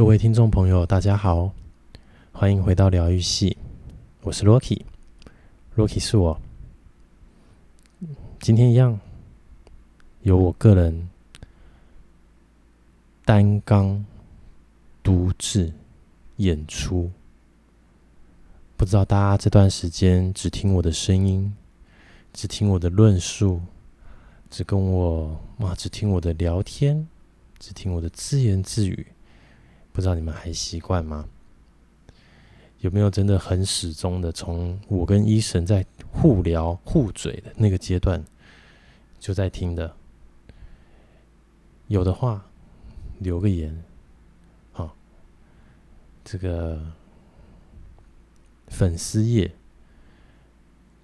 各位听众朋友，大家好，欢迎回到疗愈系，我是 Rocky，Rocky 是我。今天一样，由我个人担纲独自演出。不知道大家这段时间只听我的声音，只听我的论述，只跟我啊，只听我的聊天，只听我的自言自语。不知道你们还习惯吗？有没有真的很始终的从我跟医生在互聊互嘴的那个阶段就在听的？有的话留个言，好，这个粉丝页，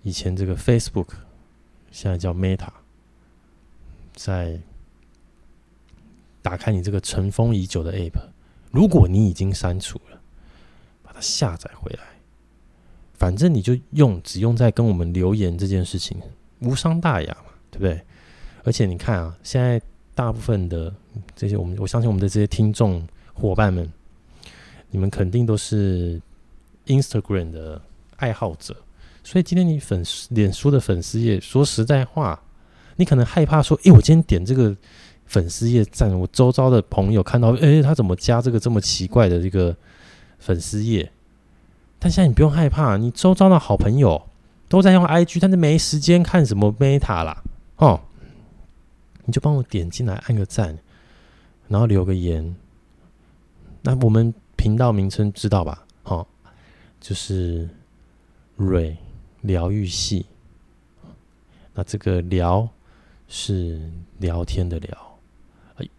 以前这个 Facebook，现在叫 Meta，在打开你这个尘封已久的 App。如果你已经删除了，把它下载回来，反正你就用，只用在跟我们留言这件事情，无伤大雅嘛，对不对？而且你看啊，现在大部分的这些我们，我相信我们的这些听众伙伴们，你们肯定都是 Instagram 的爱好者，所以今天你粉丝脸书的粉丝页，说实在话，你可能害怕说，诶，我今天点这个。粉丝页赞，我周遭的朋友看到，哎、他怎么加这个这么奇怪的这个粉丝页？但现在你不用害怕，你周遭的好朋友都在用 IG，但是没时间看什么 Meta 啦，哦，你就帮我点进来按个赞，然后留个言。那我们频道名称知道吧？哦，就是瑞疗愈系。那这个聊是聊天的聊。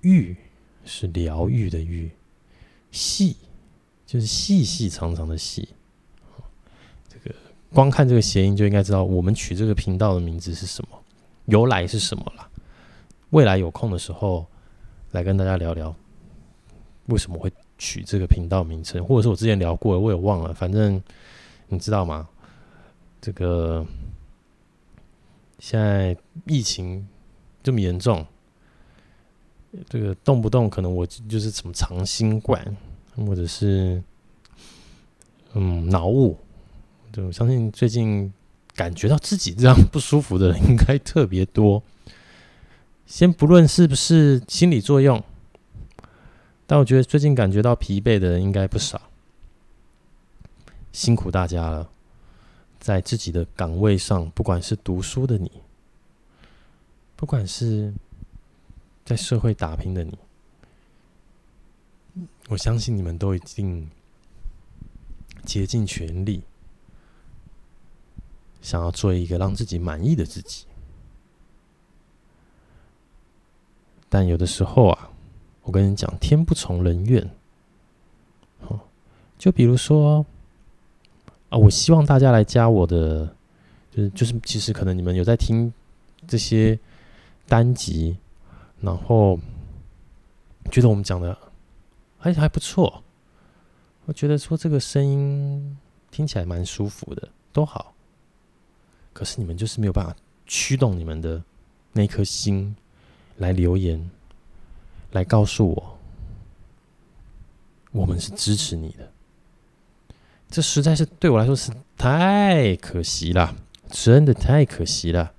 愈是疗愈的愈，细就是细细长长的细。这个光看这个谐音就应该知道，我们取这个频道的名字是什么，由来是什么了。未来有空的时候来跟大家聊聊，为什么会取这个频道名称，或者是我之前聊过了，我也忘了。反正你知道吗？这个现在疫情这么严重。这个动不动可能我就是什么长新冠，或者是嗯脑雾，就我相信最近感觉到自己这样不舒服的人应该特别多。先不论是不是心理作用，但我觉得最近感觉到疲惫的人应该不少。辛苦大家了，在自己的岗位上，不管是读书的你，不管是。在社会打拼的你，我相信你们都已经竭尽全力，想要做一个让自己满意的自己。但有的时候啊，我跟你讲，天不从人愿。哦，就比如说啊，我希望大家来加我的，就是就是，其实可能你们有在听这些单集。然后觉得我们讲的还还不错，我觉得说这个声音听起来蛮舒服的，都好。可是你们就是没有办法驱动你们的那颗心来留言，来告诉我，我们是支持你的。这实在是对我来说是太可惜了，真的太可惜了。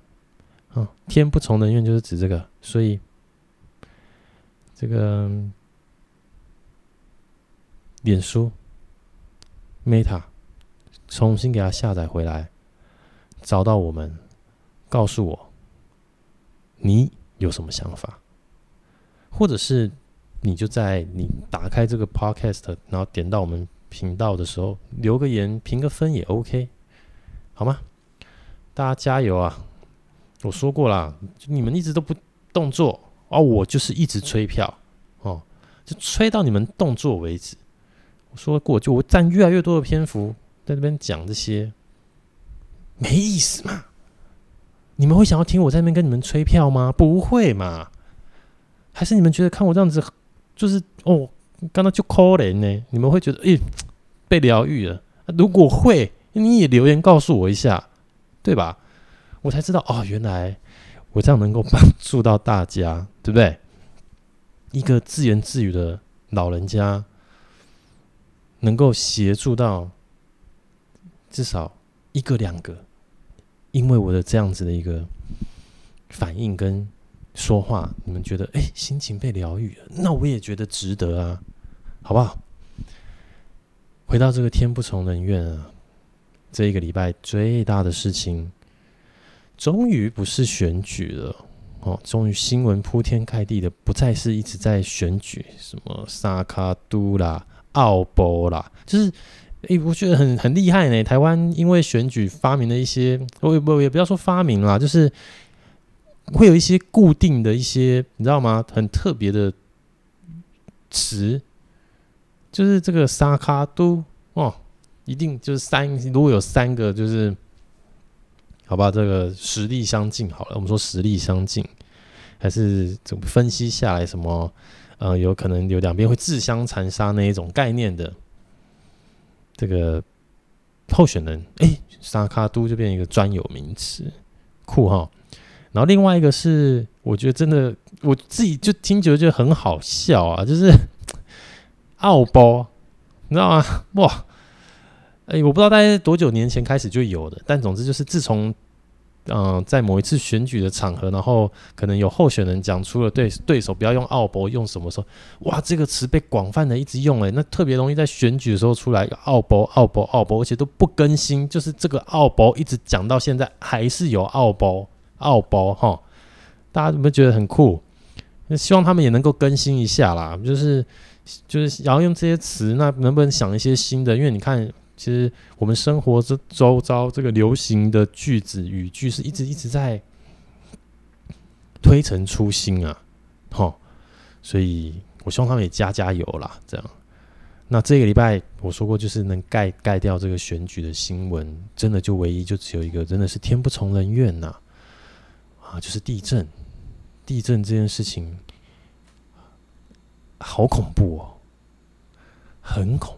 嗯，天不从人愿就是指这个，所以。这个脸书 Meta 重新给它下载回来，找到我们，告诉我你有什么想法，或者是你就在你打开这个 Podcast，然后点到我们频道的时候留个言、评个分也 OK，好吗？大家加油啊！我说过了，你们一直都不动作。哦，我就是一直催票，哦，就催到你们动作为止。我说过，就我占越来越多的篇幅在这边讲这些，没意思嘛？你们会想要听我在那边跟你们催票吗？不会嘛？还是你们觉得看我这样子，就是哦，刚刚就可怜呢？你们会觉得，诶，被疗愈了？如果会，你也留言告诉我一下，对吧？我才知道哦，原来。我这样能够帮助到大家，对不对？一个自言自语的老人家，能够协助到至少一个两个，因为我的这样子的一个反应跟说话，你们觉得哎，心情被疗愈了，那我也觉得值得啊，好不好？回到这个天不从人愿啊，这一个礼拜最大的事情，终于不是选举了哦，终于新闻铺天盖地的，不再是一直在选举，什么萨卡都啦、奥博啦，就是诶，我觉得很很厉害呢。台湾因为选举发明了一些，我也不也不要说发明啦，就是会有一些固定的一些，你知道吗？很特别的词。就是这个萨卡都哦，一定就是三，如果有三个，就是好吧，这个实力相近好了。我们说实力相近，还是怎么分析下来什么？呃，有可能有两边会自相残杀那一种概念的这个候选人，哎，沙卡都就变一个专有名词，酷哈。然后另外一个是，我觉得真的我自己就听觉得就很好笑啊，就是。奥包，你知道吗？哇，哎、我不知道大概多久年前开始就有的，但总之就是自从，嗯、在某一次选举的场合，然后可能有候选人讲出了对对手不要用奥博，用什么时候，哇，这个词被广泛的一直用，哎，那特别容易在选举的时候出来奥博、奥博、奥博，而且都不更新，就是这个奥博一直讲到现在还是有奥博、奥博哈，大家有没有觉得很酷？那希望他们也能够更新一下啦，就是。就是然后用这些词，那能不能想一些新的？因为你看，其实我们生活这周遭这个流行的句子语句是一直一直在推陈出新啊，齁，所以我希望他们也加加油啦。这样，那这个礼拜我说过，就是能盖盖掉这个选举的新闻，真的就唯一就只有一个，真的是天不从人愿呐，啊，就是地震，地震这件事情。好恐怖哦，很恐。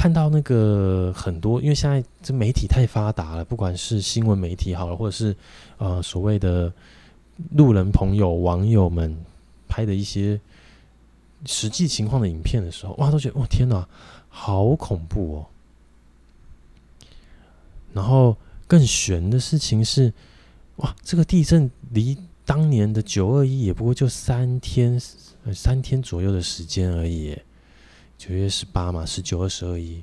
看到那个很多，因为现在这媒体太发达了，不管是新闻媒体好了，或者是呃所谓的路人朋友、网友们拍的一些实际情况的影片的时候，哇，都觉得哇天哪，好恐怖哦。然后更悬的事情是，哇，这个地震离。当年的九二一也不过就三天，三天左右的时间而已。九月十八嘛，十九、二十、二一，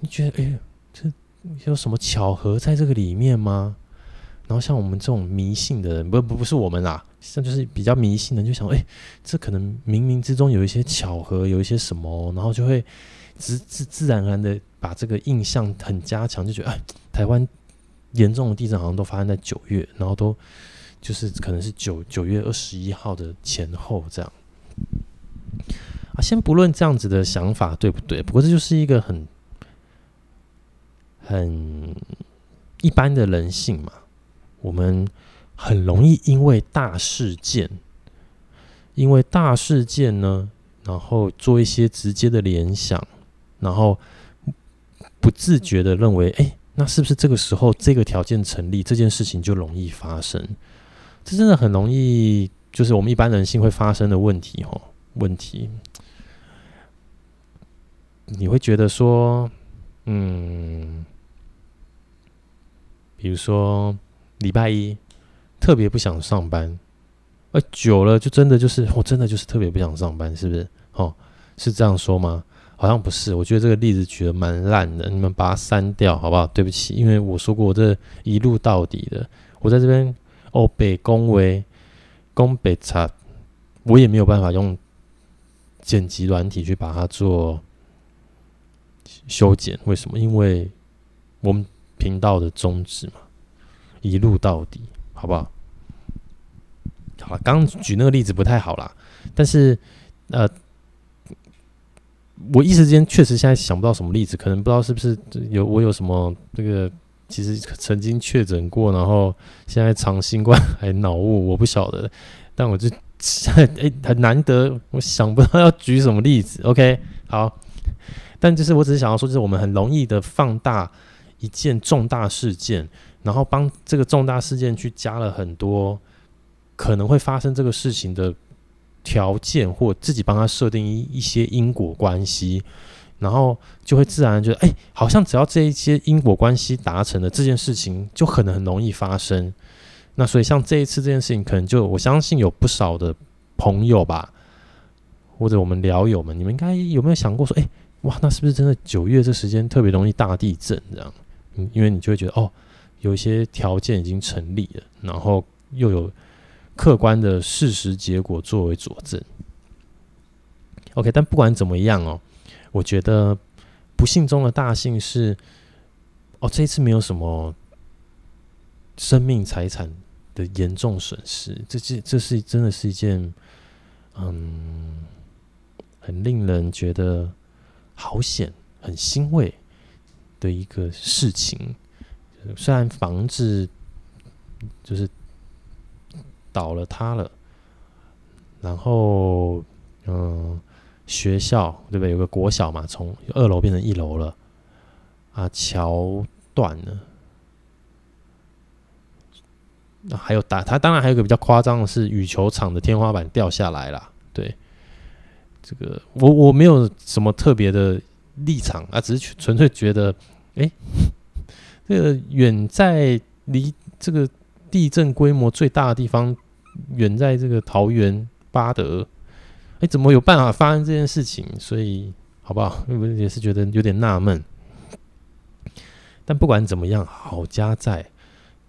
你觉得，哎，这有什么巧合在这个里面吗？然后像我们这种迷信的人，不不不是我们啦，像就是比较迷信的，就想，哎，这可能冥冥之中有一些巧合，有一些什么，然后就会自自自然而然的把这个印象很加强，就觉得，哎，台湾严重的地震好像都发生在九月，然后都。就是可能是九九月二十一号的前后这样先不论这样子的想法对不对，不过这就是一个很很一般的人性嘛。我们很容易因为大事件，因为大事件呢，然后做一些直接的联想，然后不自觉的认为，哎，那是不是这个时候这个条件成立，这件事情就容易发生？这真的很容易，就是我们一般人性会发生的问题哦。问题，你会觉得说，嗯，比如说礼拜一特别不想上班，呃，久了就真的就是，我真的就是特别不想上班，是不是？哦，是这样说吗？好像不是。我觉得这个例子举的蛮烂的，你们把它删掉好不好？对不起，因为我说过我这一路到底的，我在这边。哦北恭维，恭北茶，我也没有办法用剪辑软体去把它做修剪。为什么？因为我们频道的宗旨嘛，一路到底，好不好？好了，刚举那个例子不太好啦，但是呃，我一时间确实现在想不到什么例子，可能不知道是不是有我有什么这个。其实曾经确诊过，然后现在长新冠还脑雾，我不晓得。但我就哎，很难得，我想不到要举什么例子。OK，好。但就是我只是想要说，就是我们很容易的放大一件重大事件，然后帮这个重大事件去加了很多可能会发生这个事情的条件，或自己帮他设定一一些因果关系，然后就会自然觉得，哎，好像只要这一些因果关系达成了，这件事情就可能很容易发生。那所以像这一次这件事情，可能就我相信有不少的朋友吧，或者我们聊友们，你们应该有没有想过说，哎，哇，那是不是真的九月这时间特别容易大地震这样？嗯，因为你就会觉得，哦，有一些条件已经成立了，然后又有客观的事实结果作为佐证。OK，但不管怎么样哦，我觉得不幸中的大幸是，哦，这一次没有什么生命财产的严重损失，这这这是真的是一件，嗯，很令人觉得好险、很欣慰的一个事情。虽然房子就是倒了、塌了，然后嗯，学校对不对？有个国小嘛，从二楼变成一楼了，啊，桥断了。那还有打，他当然还有个比较夸张的是羽球场的天花板掉下来了。对，这个我我没有什么特别的立场啊，只是纯粹觉得，哎，这个远在离这个地震规模最大的地方，远在这个桃园八德，哎，怎么有办法发生这件事情？所以好不好？我也是觉得有点纳闷。但不管怎么样，好家在。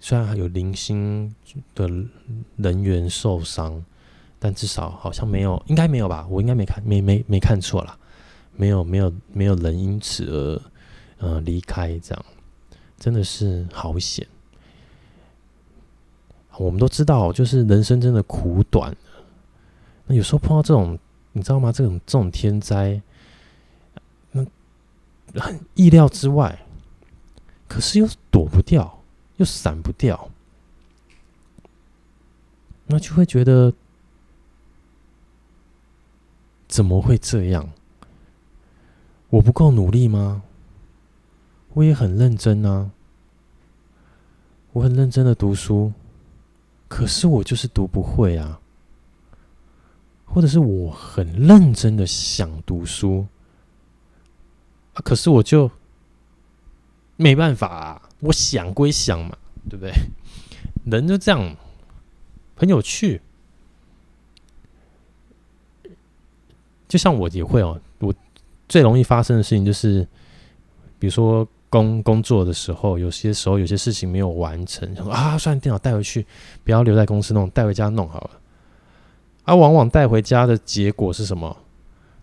虽然还有零星的人员受伤，但至少好像没有，应该没有吧？我应该没看，没没没看错啦，没有没有没有人因此而呃离开，这样真的是好险。我们都知道，就是人生真的苦短，那有时候碰到这种，你知道吗？这种这种天灾，那很意料之外，可是又躲不掉。又闪不掉，那就会觉得怎么会这样？我不够努力吗？我也很认真啊，我很认真的读书，可是我就是读不会啊。或者是我很认真的想读书，可是我就没办法啊。我想归想嘛，对不对？人就这样，很有趣。就像我也会哦，我最容易发生的事情就是，比如说工工作的时候，有些时候有些事情没有完成，啊，算，电脑带回去，不要留在公司弄，带回家弄好了。啊，往往带回家的结果是什么？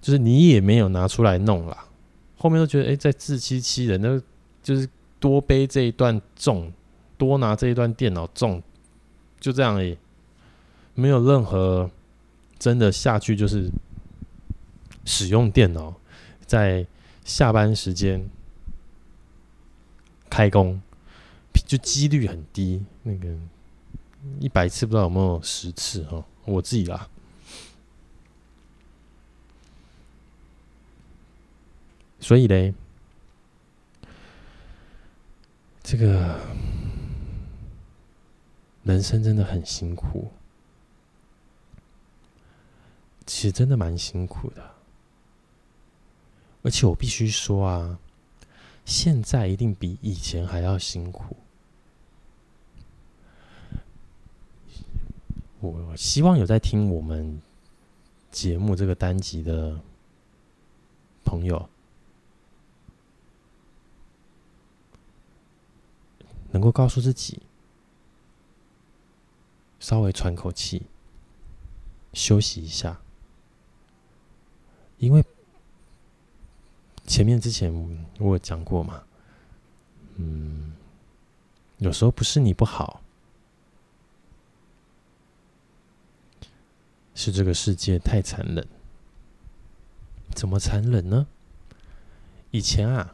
就是你也没有拿出来弄啦，后面都觉得哎，在自欺欺人，那就是。多背这一段重，多拿这一段电脑重，就这样而已，没有任何真的下去就是使用电脑，在下班时间开工，就几率很低。那个一百次不知道有没有十次哈，我自己啦。所以嘞。这个人生真的很辛苦，其实真的蛮辛苦的。而且我必须说啊，现在一定比以前还要辛苦。我希望有在听我们节目这个单集的朋友。能够告诉自己，稍微喘口气，休息一下，因为前面之前我有讲过嘛，嗯，有时候不是你不好，是这个世界太残忍。怎么残忍呢？以前啊。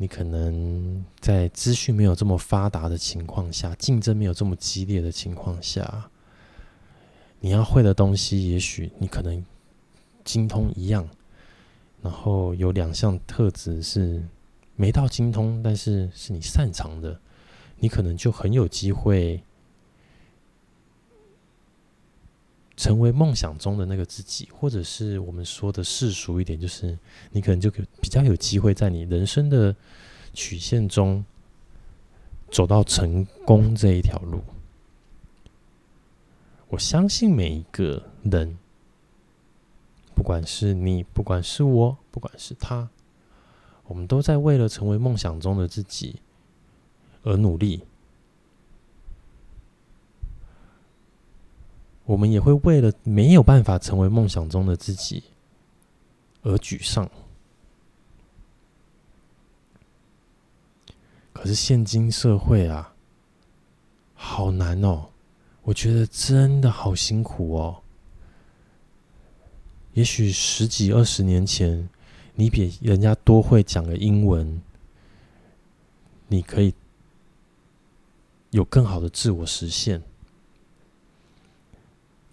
你可能在资讯没有这么发达的情况下，竞争没有这么激烈的情况下，你要会的东西，也许你可能精通一样，然后有两项特质是没到精通，但是是你擅长的，你可能就很有机会成为梦想中的那个自己，或者是我们说的世俗一点，就是你可能就比较有机会在你人生的曲线中走到成功这一条路。我相信每一个人，不管是你，不管是我，不管是他，我们都在为了成为梦想中的自己而努力。我们也会为了没有办法成为梦想中的自己而沮丧。可是现今社会啊，好难哦！我觉得真的好辛苦哦。也许十几二十年前，你比人家多会讲个英文，你可以有更好的自我实现。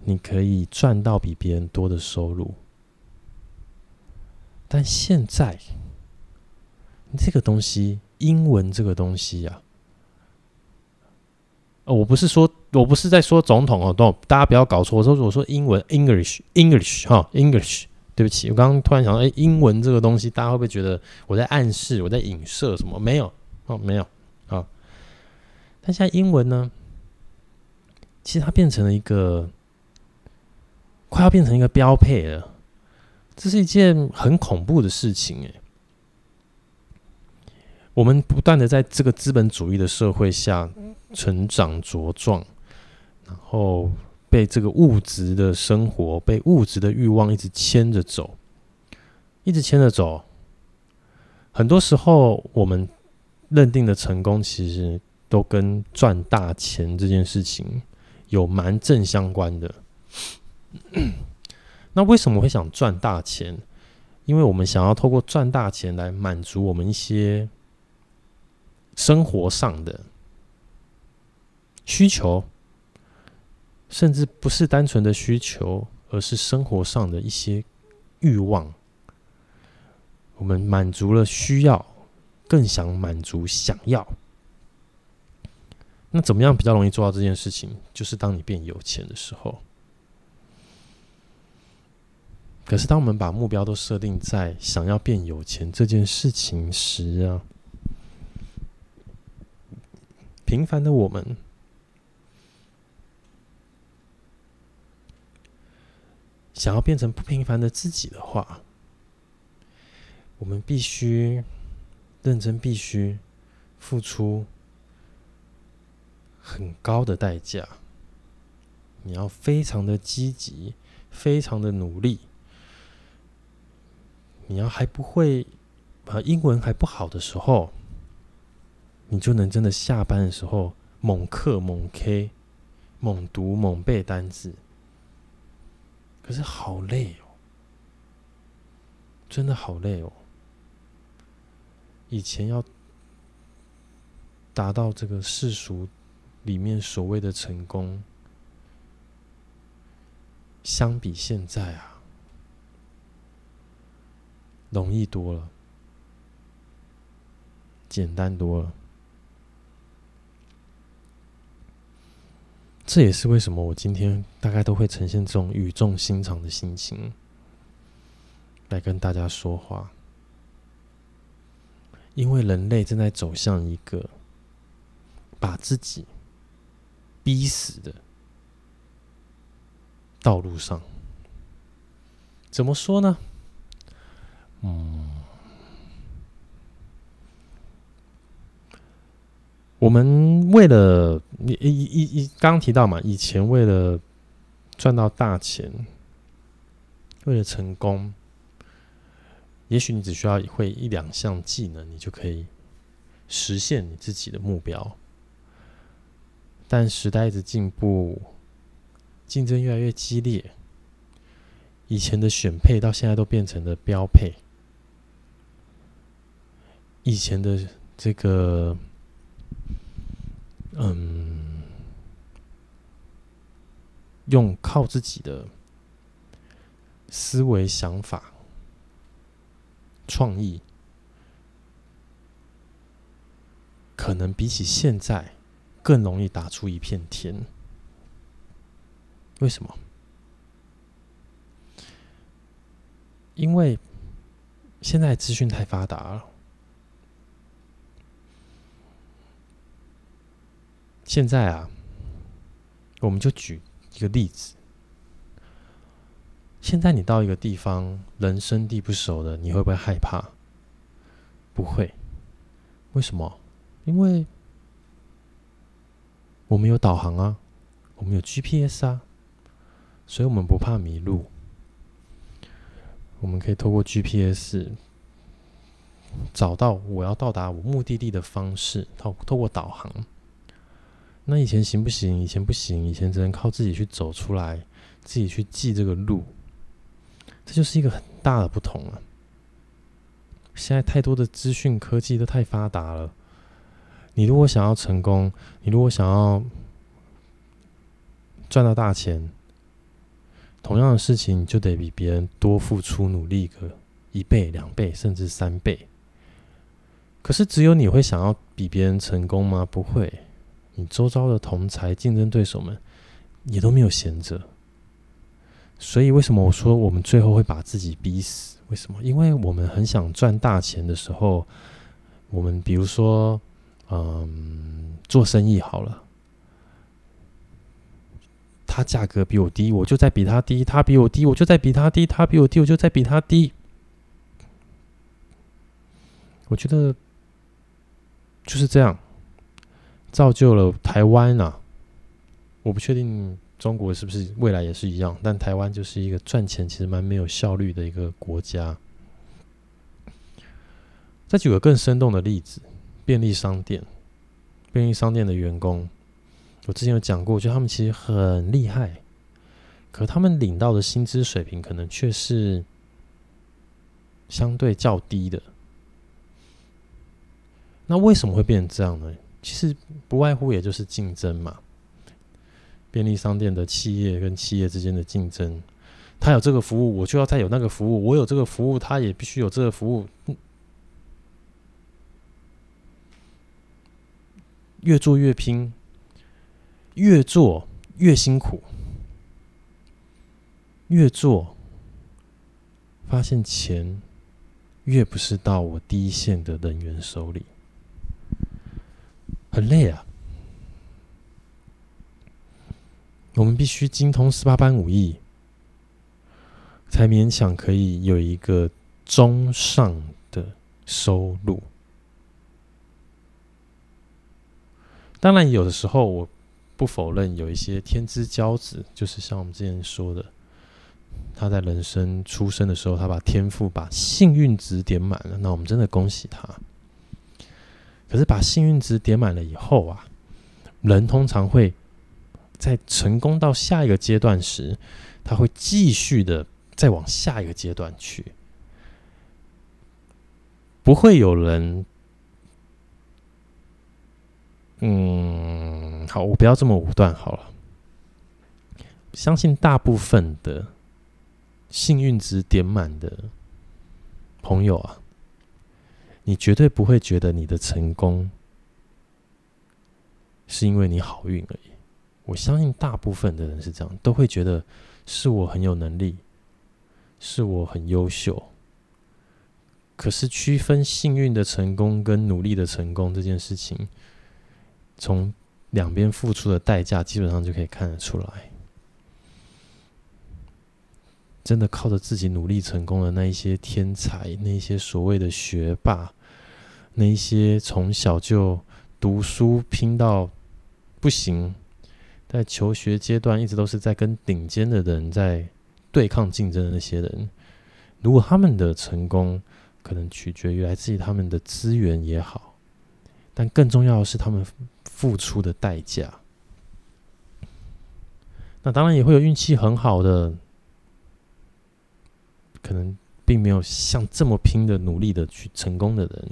你可以赚到比别人多的收入，但现在这个东西，英文这个东西呀，哦，我不是说，我不是在说总统哦，都大家不要搞错。我说我说英文，English，English 哈，English。对不起，我刚刚突然想到，哎，英文这个东西，大家会不会觉得我在暗示，我在影射什么？没有，哦，没有啊。但现在英文呢，其实它变成了一个。快要变成一个标配了，这是一件很恐怖的事情诶。我们不断的在这个资本主义的社会下成长茁壮，然后被这个物质的生活、被物质的欲望一直牵着走，一直牵着走。很多时候，我们认定的成功，其实都跟赚大钱这件事情有蛮正相关的。那为什么会想赚大钱？因为我们想要透过赚大钱来满足我们一些生活上的需求，甚至不是单纯的需求，而是生活上的一些欲望。我们满足了需要，更想满足想要。那怎么样比较容易做到这件事情？就是当你变有钱的时候。可是，当我们把目标都设定在想要变有钱这件事情时啊，平凡的我们想要变成不平凡的自己的话，我们必须认真，必须付出很高的代价。你要非常的积极，非常的努力。你要还不会，啊，英文还不好的时候，你就能真的下班的时候猛课猛 K，猛读猛背单词。可是好累哦，真的好累哦。以前要达到这个世俗里面所谓的成功，相比现在啊。容易多了，简单多了。这也是为什么我今天大概都会呈现这种语重心长的心情来跟大家说话，因为人类正在走向一个把自己逼死的道路上。怎么说呢？嗯，我们为了你一一一刚刚提到嘛，以前为了赚到大钱，为了成功，也许你只需要会一两项技能，你就可以实现你自己的目标。但时代一直进步，竞争越来越激烈，以前的选配到现在都变成了标配。以前的这个，嗯用靠自己的思维想法创意可能比起现在更容易打出一片天。为什么？因为现在资讯太发达了现在啊，我们就举一个例子。现在你到一个地方，人生地不熟的，你会不会害怕？不会。为什么？因为我们有导航啊，我们有 GPS 啊，所以我们不怕迷路。我们可以透过 GPS 找到我要到达我目的地的方式，透透过导航。那以前行不行？以前不行，以前只能靠自己去走出来，自己去记这个路。这就是一个很大的不同了。现在太多的资讯科技都太发达了。你如果想要成功，你如果想要赚到大钱，同样的事情就得比别人多付出努力个一倍、两倍，甚至三倍。可是只有你会想要比别人成功吗？不会。你周遭的同才、竞争对手们也都没有闲着。所以，为什么我说我们最后会把自己逼死？为什么？因为我们很想赚大钱的时候，我们比如说，嗯，做生意好了，他价格比我低，我就在比他低；他比我低，我就在比他低；他比我低，我就在比他低。我觉得就是这样，造就了台湾啊！我不确定。中国是不是未来也是一样？但台湾就是一个赚钱其实蛮没有效率的一个国家。再举个更生动的例子，便利商店，便利商店的员工，我之前有讲过，就他们其实很厉害，可他们领到的薪资水平可能却是相对较低的。那为什么会变成这样呢？其实不外乎也就是竞争嘛。便利商店的企业跟企业之间的竞争，他有这个服务，我就要再有那个服务；我有这个服务，他也必须有这个服务。越做越拼，越做越辛苦，越做发现钱越不是到我第一线的人员手里，很累啊。我们必须精通十八般武艺，才勉强可以有一个中上的收入。当然，有的时候我不否认有一些天之骄子，就是像我们之前说的，他在人生出生的时候，他把天赋、把幸运值点满了，那我们真的恭喜他。可是把幸运值点满了以后啊，人通常会。在成功到下一个阶段时，他会继续的再往下一个阶段去，不会有人，嗯，好，我不要这么武断好了。相信大部分的幸运值点满的朋友啊，你绝对不会觉得你的成功是因为你好运而已。我相信大部分的人是这样，都会觉得是我很有能力，是我很优秀。可是区分幸运的成功跟努力的成功这件事情，从两边付出的代价基本上就可以看得出来。真的靠着自己努力成功的那一些天才，那些所谓的学霸，那些从小就读书拼到不行。在求学阶段，一直都是在跟顶尖的人在对抗竞争的那些人，如果他们的成功可能取决于来自于他们的资源也好，但更重要的是他们付出的代价。那当然也会有运气很好的，可能并没有像这么拼的努力的去成功的人，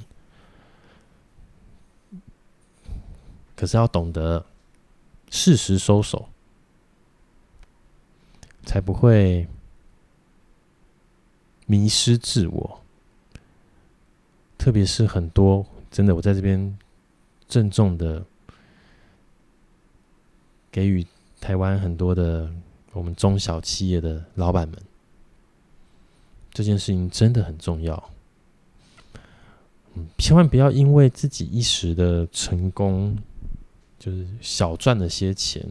可是要懂得。适时收手，才不会迷失自我。特别是很多真的，我在这边郑重的给予台湾很多的我们中小企业的老板们，这件事情真的很重要。嗯，千万不要因为自己一时的成功，就是小赚了些钱，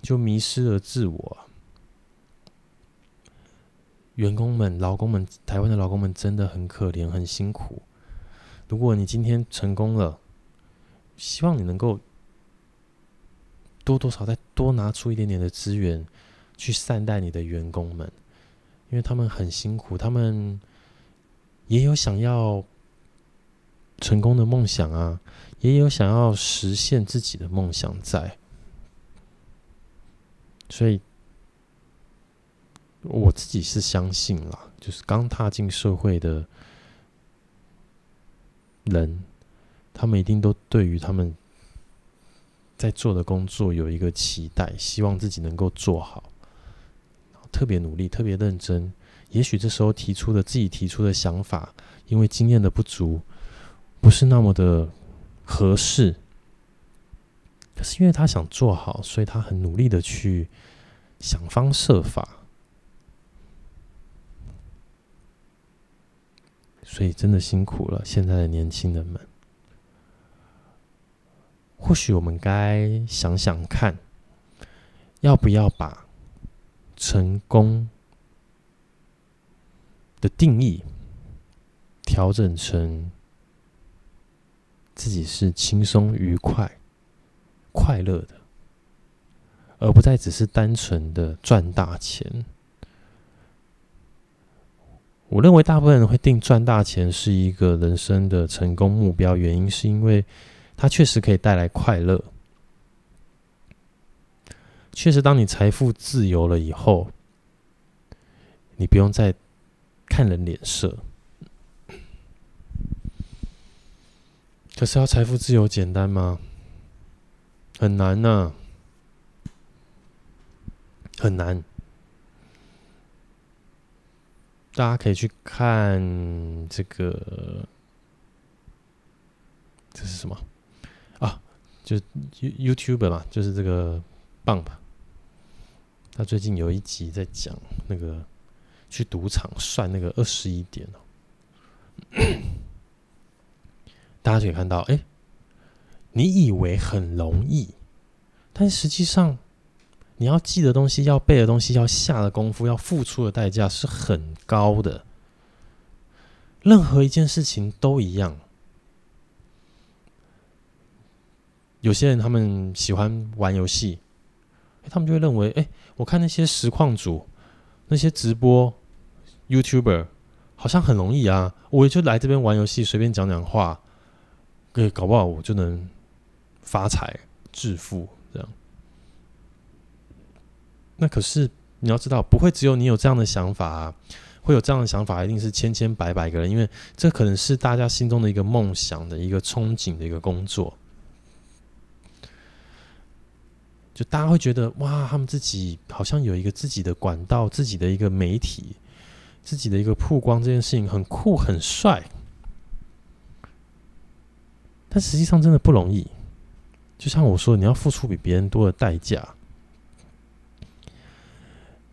就迷失了自我。员工们、劳工们，台湾的劳工们真的很可怜、很辛苦。如果你今天成功了，希望你能够多多少再多拿出一点点的资源，去善待你的员工们，因为他们很辛苦，他们也有想要。成功的梦想啊，也有想要实现自己的梦想在，所以我自己是相信啦，就是刚踏进社会的人，他们一定都对于他们在做的工作有一个期待，希望自己能够做好，特别努力，特别认真。也许这时候提出的自己提出的想法，因为经验的不足。不是那么的合适，可是因为他想做好，所以他很努力的去想方设法，所以真的辛苦了现在的年轻人们。或许我们该想想看，要不要把成功的定义调整成。自己是轻松愉快、快乐的，而不再只是单纯的赚大钱。我认为大部分人会定赚大钱是一个人生的成功目标，原因是因为它确实可以带来快乐。确实，当你财富自由了以后，你不用再看人脸色。可是要财富自由简单吗？很难呐、很难。大家可以去看这个，这是什么啊？就 YouTube 嘛，就是这个棒吧。他最近有一集在讲那个去赌场算那个二十一点哦。大家可以看到，哎，你以为很容易，但实际上，你要记的东西、要背的东西、要下的功夫、要付出的代价是很高的。任何一件事情都一样。有些人他们喜欢玩游戏，他们就会认为，哎，我看那些实况主、那些直播 YouTuber 好像很容易啊，我也就来这边玩游戏，随便讲讲话。对，搞不好我就能发财致富这样。那可是你要知道，不会只有你有这样的想法啊，会有这样的想法，一定是千千百百个人，因为这可能是大家心中的一个梦想的一个憧憬的一个工作。就大家会觉得哇，他们自己好像有一个自己的管道，自己的一个媒体，自己的一个曝光，这件事情很酷很帅。但实际上真的不容易，就像我说，你要付出比别人多的代价。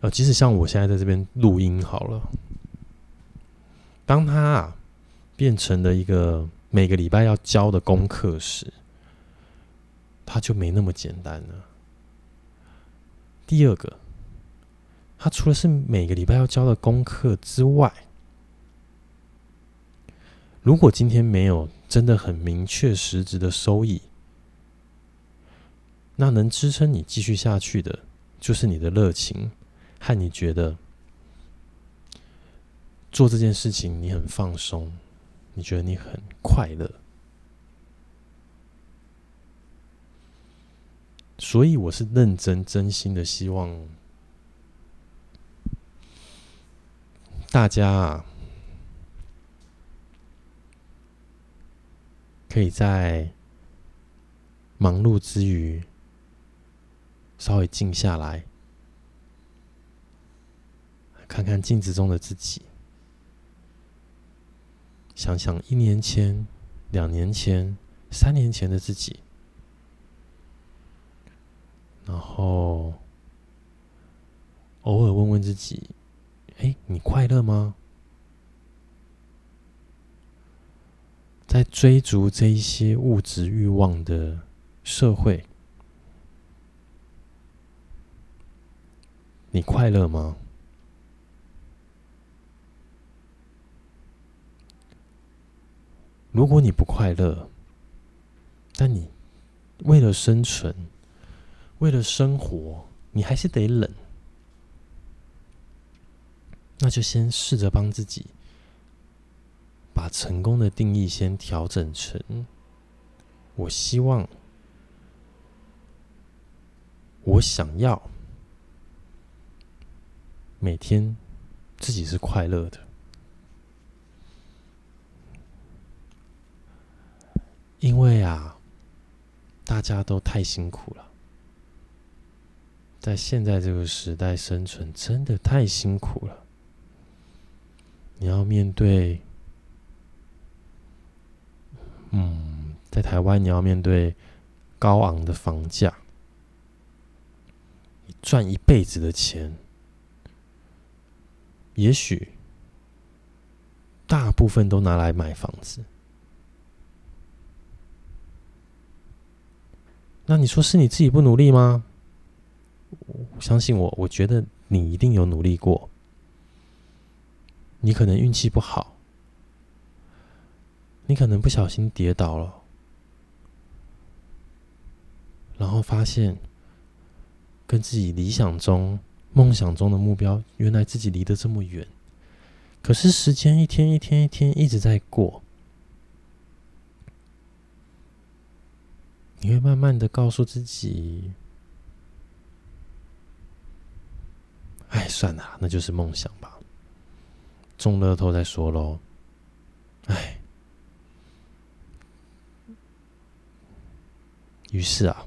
呃，即使像我现在在这边录音好了，当他啊变成了一个每个礼拜要交的功课时，他就没那么简单了。第二个，他除了是每个礼拜要交的功课之外，如果今天没有真的很明确实质的收益，那能支撑你继续下去的，就是你的热情和你觉得做这件事情你很放松，你觉得你很快乐。所以我是认真真心的希望大家啊。可以在忙碌之余，稍微静下来，看看镜子中的自己，想想一年前、两年前、三年前的自己，然后偶尔问问自己：“哎，你快乐吗？在追逐这一些物质欲望的社会，你快乐吗？如果你不快乐，但你为了生存，为了生活，你还是得忍，那就先试着帮自己把成功的定义先调整成：我希望，我想要每天自己是快乐的。因为啊，大家都太辛苦了，在现在这个时代生存真的太辛苦了。你要面对，嗯，在台湾你要面对高昂的房价，你赚一辈子的钱，也许大部分都拿来买房子。那你说是你自己不努力吗？相信我，我觉得你一定有努力过。你可能运气不好，你可能不小心跌倒了，然后发现跟自己理想中、梦想中的目标，原来自己离得这么远。可是时间一天一天一天一直在过。你会慢慢的告诉自己：“哎，算了，那就是梦想吧。中乐透再说喽。”哎，于是啊，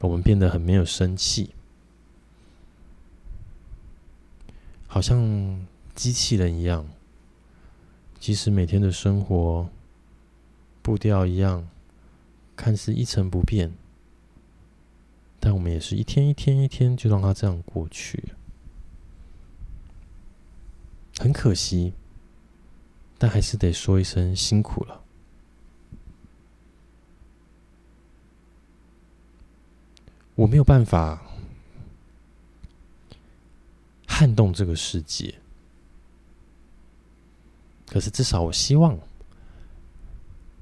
我们变得很没有生气，好像机器人一样。即使每天的生活。步调一样，看似一成不变，但我们也是一天一天一天就让它这样过去。很可惜，但还是得说一声辛苦了。我没有办法撼动这个世界，可是至少我希望。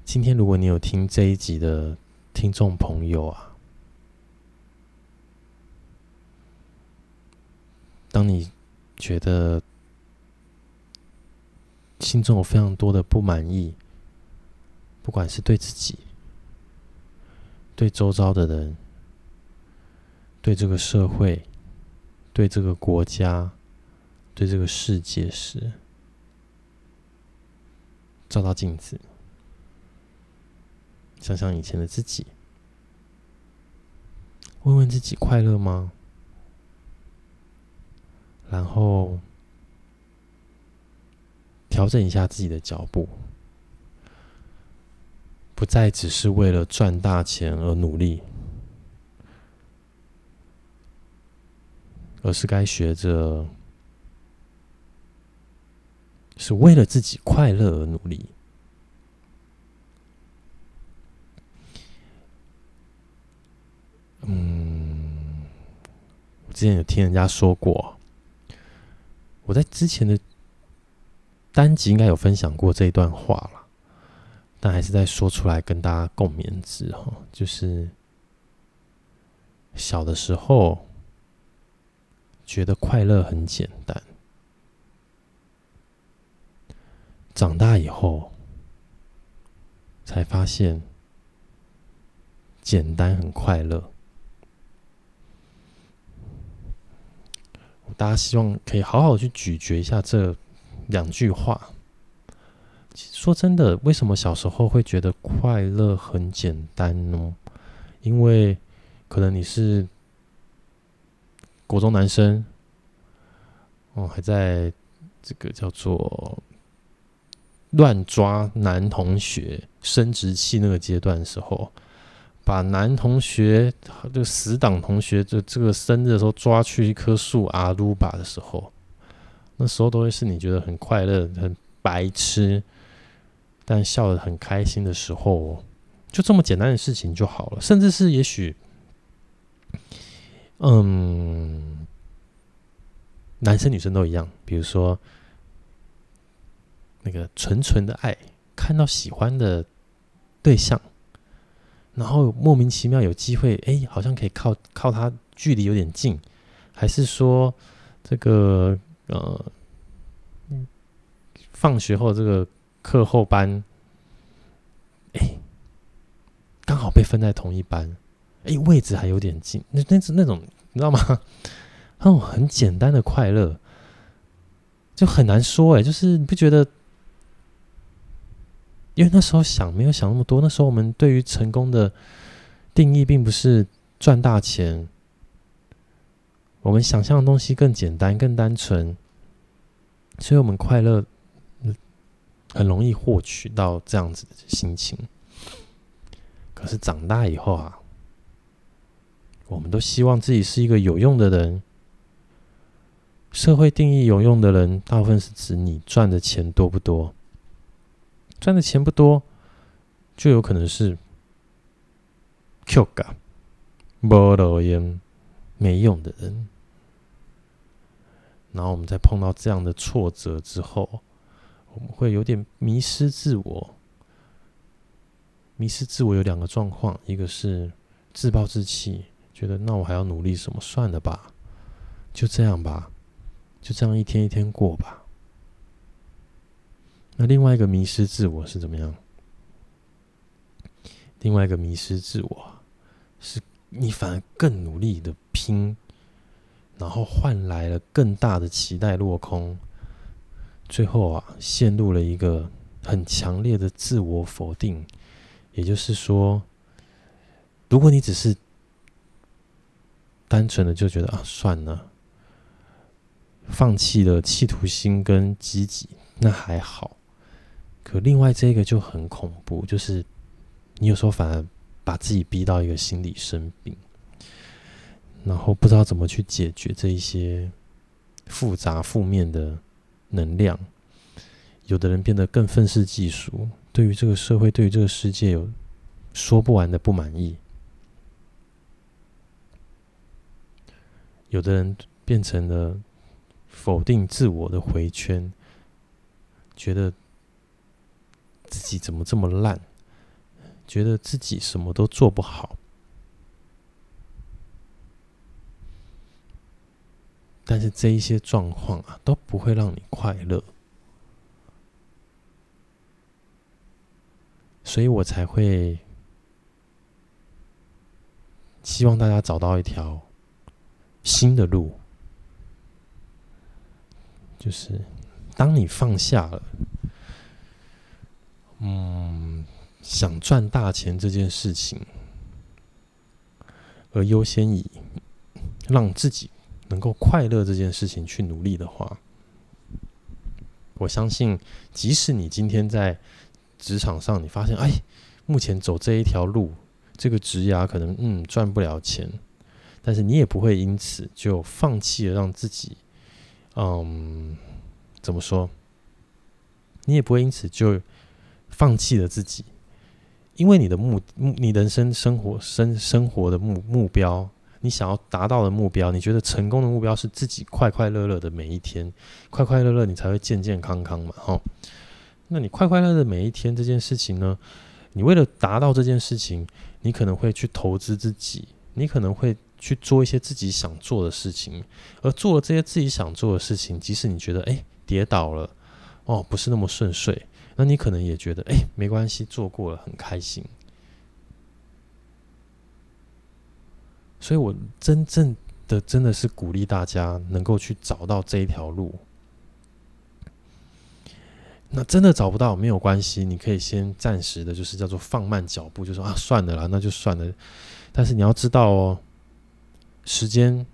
今天，如果你有听这一集的听众朋友啊，当你觉得心中有非常多的不满意，不管是对自己、对周遭的人、对这个社会、对这个国家、对这个世界时，照照镜子。想想以前的自己，问问自己快乐吗？然后调整一下自己的脚步，不再只是为了赚大钱而努力，而是该学着是为了自己快乐而努力。嗯，我之前有听人家说过，我在之前的单集应该有分享过这一段话了，但还是再说出来跟大家共勉之哈。就是小的时候觉得快乐很简单，长大以后才发现简单很快乐。大家希望可以好好去咀嚼一下这两句话。说真的，为什么小时候会觉得快乐很简单呢？因为可能你是国中男生，哦，还在这个叫做乱抓男同学生殖器那个阶段的时候。把男同学，这个死党同学，就这个生日的时候抓去一棵树阿鲁巴的时候，那时候都会是你觉得很快乐、很白痴、但笑得很开心的时候，就这么简单的事情就好了。甚至是也许，嗯，男生女生都一样。比如说，那个纯纯的爱，看到喜欢的对象，然后莫名其妙有机会，哎，好像可以靠靠他，距离有点近，还是说这个呃，放学后这个。课后班，哎，刚好被分在同一班，哎，位置还有点近，那那是那种你知道吗？那种很简单的快乐，就很难说哎，就是你不觉得？因为那时候想没有想那么多，那时候我们对于成功的定义并不是赚大钱，我们想象的东西更简单、更单纯，所以我们快乐。很容易获取到这样子的心情，可是长大以后啊，我们都希望自己是一个有用的人。社会定义有用的人，大部分是指你赚的钱多不多。赚的钱不多，就有可能是 Q 嘎、没路用、没用的人。然后我们在碰到这样的挫折之后。我们会有点迷失自我，迷失自我有两个状况，一个是自暴自弃，觉得那我还要努力什么？算了吧，就这样吧，就这样一天一天过吧。那另外一个迷失自我是怎么样？另外一个迷失自我是你反而更努力的拼，然后换来了更大的期待落空。最后啊，陷入了一个很强烈的自我否定。也就是说，如果你只是单纯的就觉得啊，算了，放弃了企图心跟积极，那还好。可另外这个就很恐怖，就是你有时候反而把自己逼到一个心理生病，然后不知道怎么去解决这一些复杂负面的。能量，有的人变得更愤世嫉俗，对于这个社会，对于这个世界有说不完的不满意；有的人变成了否定自我的回圈，觉得自己怎么这么烂，觉得自己什么都做不好。但是这一些状况啊，都不会让你快乐，所以我才会希望大家找到一条新的路，就是当你放下了，嗯，想赚大钱这件事情，而优先以让自己。能够快乐这件事情去努力的话，我相信，即使你今天在职场上，你发现，哎，目前走这一条路，这个职涯可能嗯赚不了钱，但是你也不会因此就放弃了让自己，嗯，怎么说？你也不会因此就放弃了自己，因为你的目目，你人生生活生生活的目目标。你想要达到的目标，你觉得成功的目标是自己快快乐乐的每一天，快快乐乐，你才会健健康康嘛，哈。那你快快乐乐的每一天这件事情呢？你为了达到这件事情，你可能会去投资自己，你可能会去做一些自己想做的事情，而做了这些自己想做的事情，即使你觉得诶跌倒了，哦不是那么顺遂，那你可能也觉得诶没关系，做过了很开心。所以，我真正的真的是鼓励大家能够去找到这一条路。那真的找不到没有关系，你可以先暂时的，就是叫做放慢脚步，就说啊，算了啦，那就算了。但是你要知道哦，时间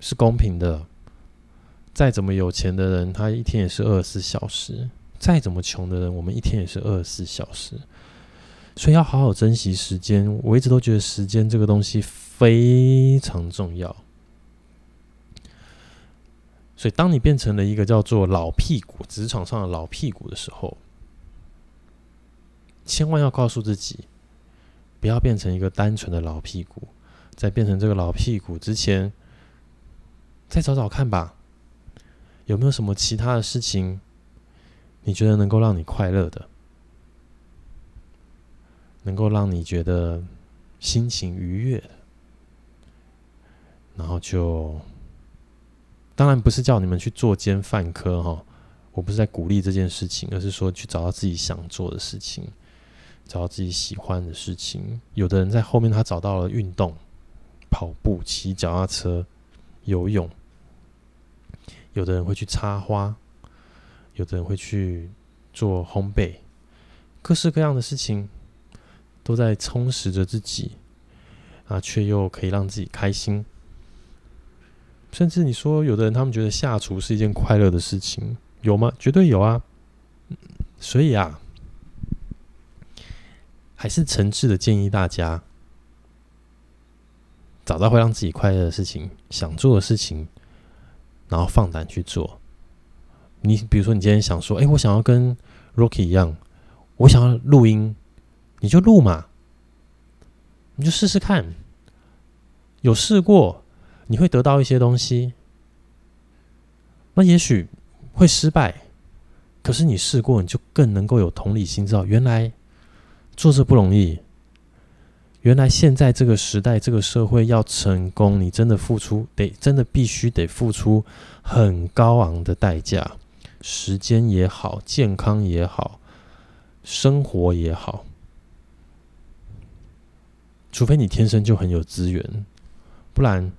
是公平的。再怎么有钱的人，他一天也是二十四小时；再怎么穷的人，我们一天也是二十四小时。所以要好好珍惜时间。我一直都觉得时间这个东西非常重要。所以当你变成了一个叫做老屁股，职场上的老屁股的时候，千万要告诉自己，不要变成一个单纯的老屁股。在变成这个老屁股之前，再找找看吧，有没有什么其他的事情，你觉得能够让你快乐的，能够让你觉得心情愉悦的，然后就，当然不是叫你们去作奸犯科哈。我不是在鼓励这件事情，而是说去找到自己想做的事情，找到自己喜欢的事情。有的人在后面，他找到了运动、跑步、骑脚踏车、游泳；有的人会去插花，有的人会去做烘焙，各式各样的事情都在充实着自己，啊，却又可以让自己开心。甚至你说，有的人他们觉得下厨是一件快乐的事情。有吗？绝对有啊！所以啊，还是诚挚的建议大家，找到会让自己快乐的事情，想做的事情，然后放胆去做。你比如说，你今天想说，哎，我想要跟 Rocky 一样，我想要录音，你就录嘛，你就试试看。有试过，你会得到一些东西，那也许。会失败，可是你试过，你就更能够有同理心，知道原来做这不容易。原来现在这个时代，这个社会要成功，你真的付出得真的必须得付出很高昂的代价，时间也好，健康也好，生活也好，除非你天生就很有资源，不然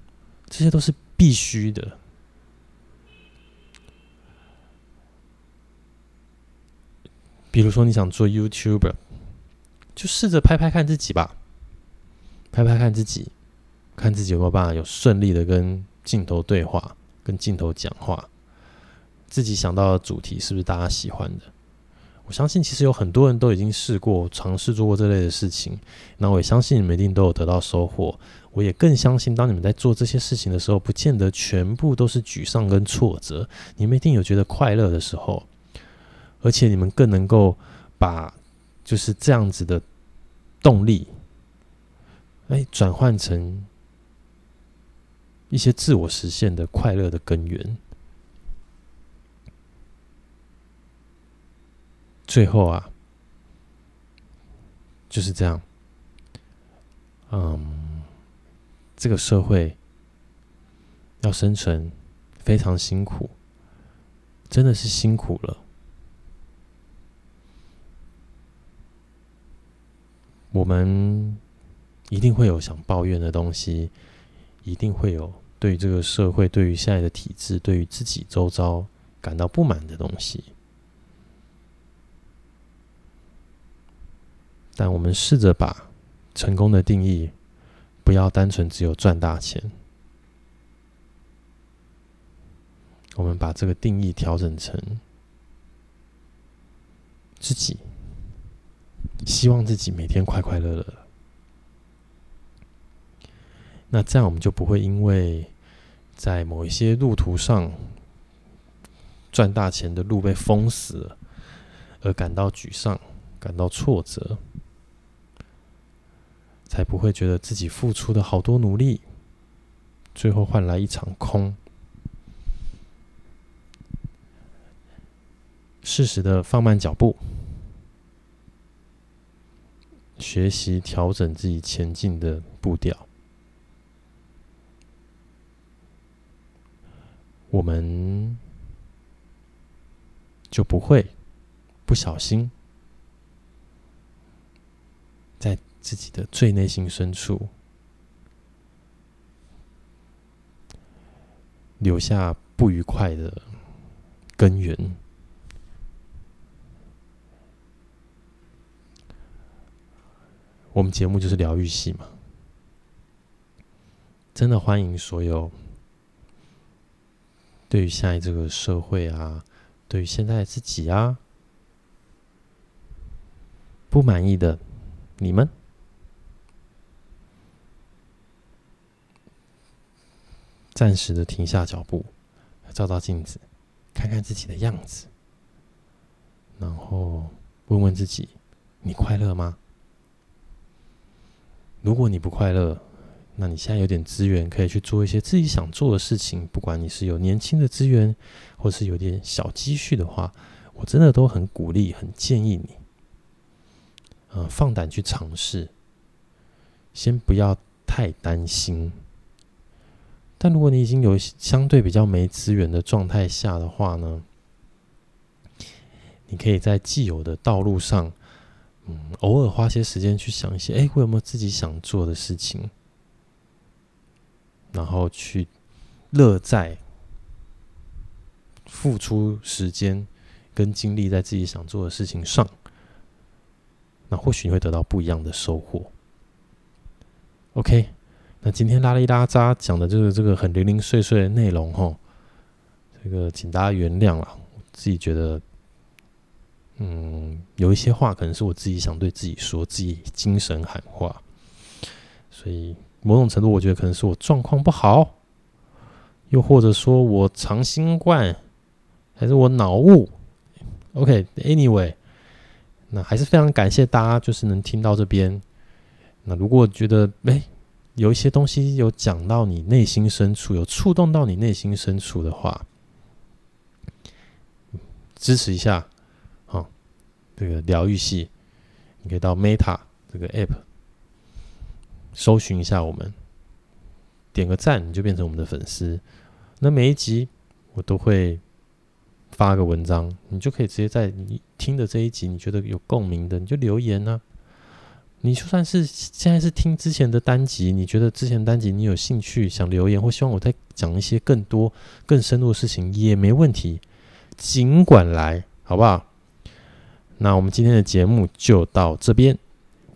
这些都是必须的。比如说，你想做 YouTuber，就试着拍拍看自己吧，拍拍看自己，看自己有没有办法有顺利的跟镜头对话，跟镜头讲话。自己想到的主题是不是大家喜欢的？我相信其实有很多人都已经试过、尝试做过这类的事情。那我也相信你们一定都有得到收获。我也更相信，当你们在做这些事情的时候，不见得全部都是沮丧跟挫折，你们一定有觉得快乐的时候。而且你们更能够把就是这样子的动力，哎，转换成一些自我实现的快乐的根源。最后啊，就是这样。嗯，这个社会要生存非常辛苦，真的是辛苦了。我们一定会有想抱怨的东西，一定会有对于这个社会、对于现在的体制、对于自己周遭感到不满的东西。但我们试着把成功的定义，不要单纯只有赚大钱。我们把这个定义调整成自己。希望自己每天快快乐乐。那这样我们就不会因为在某一些路途上赚大钱的路被封死，而感到沮丧、感到挫折，才不会觉得自己付出的好多努力，最后换来一场空。适时的放慢脚步。学习调整自己前进的步调，我们就不会不小心在自己的最内心深处留下不愉快的根源。我们节目就是疗愈系嘛，真的欢迎所有对于现在这个社会啊，对于现在自己啊不满意的你们，暂时的停下脚步，照照镜子，看看自己的样子，然后问问自己。你快乐吗？如果你不快乐，那你现在有点资源，可以去做一些自己想做的事情。不管你是有年轻的资源，或是有点小积蓄的话，我真的都很鼓励、很建议你，呃，放胆去尝试。先不要太担心。但如果你已经有相对比较没资源的状态下的话呢，你可以在既有的道路上，嗯，偶尔花些时间去想一些，哎，我有没有自己想做的事情？然后去乐在付出时间跟精力在自己想做的事情上，那或许你会得到不一样的收获。OK，那今天拉里拉杂讲的就是这个很零零碎碎的内容哈，这个请大家原谅了，自己觉得，嗯，有一些话可能是我自己想对自己说，自己精神喊话，所以。某种程度，我觉得可能是我状况不好，又或者说我长新冠，还是我脑雾。OK，Anyway，那还是非常感谢大家，就是能听到这边。那如果觉得哎，有一些东西有讲到你内心深处，有触动到你内心深处的话，支持一下，好，这个疗愈系，你可以到 Meta 这个 App。搜寻一下我们，点个赞，你就变成我们的粉丝。那每一集我都会发个文章，你就可以直接在你听的这一集，你觉得有共鸣的，你就留言呢、你就算是现在是听之前的单集，你觉得之前单集你有兴趣想留言，或希望我再讲一些更多更深入的事情也没问题，尽管来，好不好？那我们今天的节目就到这边，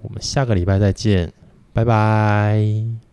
我们下个礼拜再见。拜拜。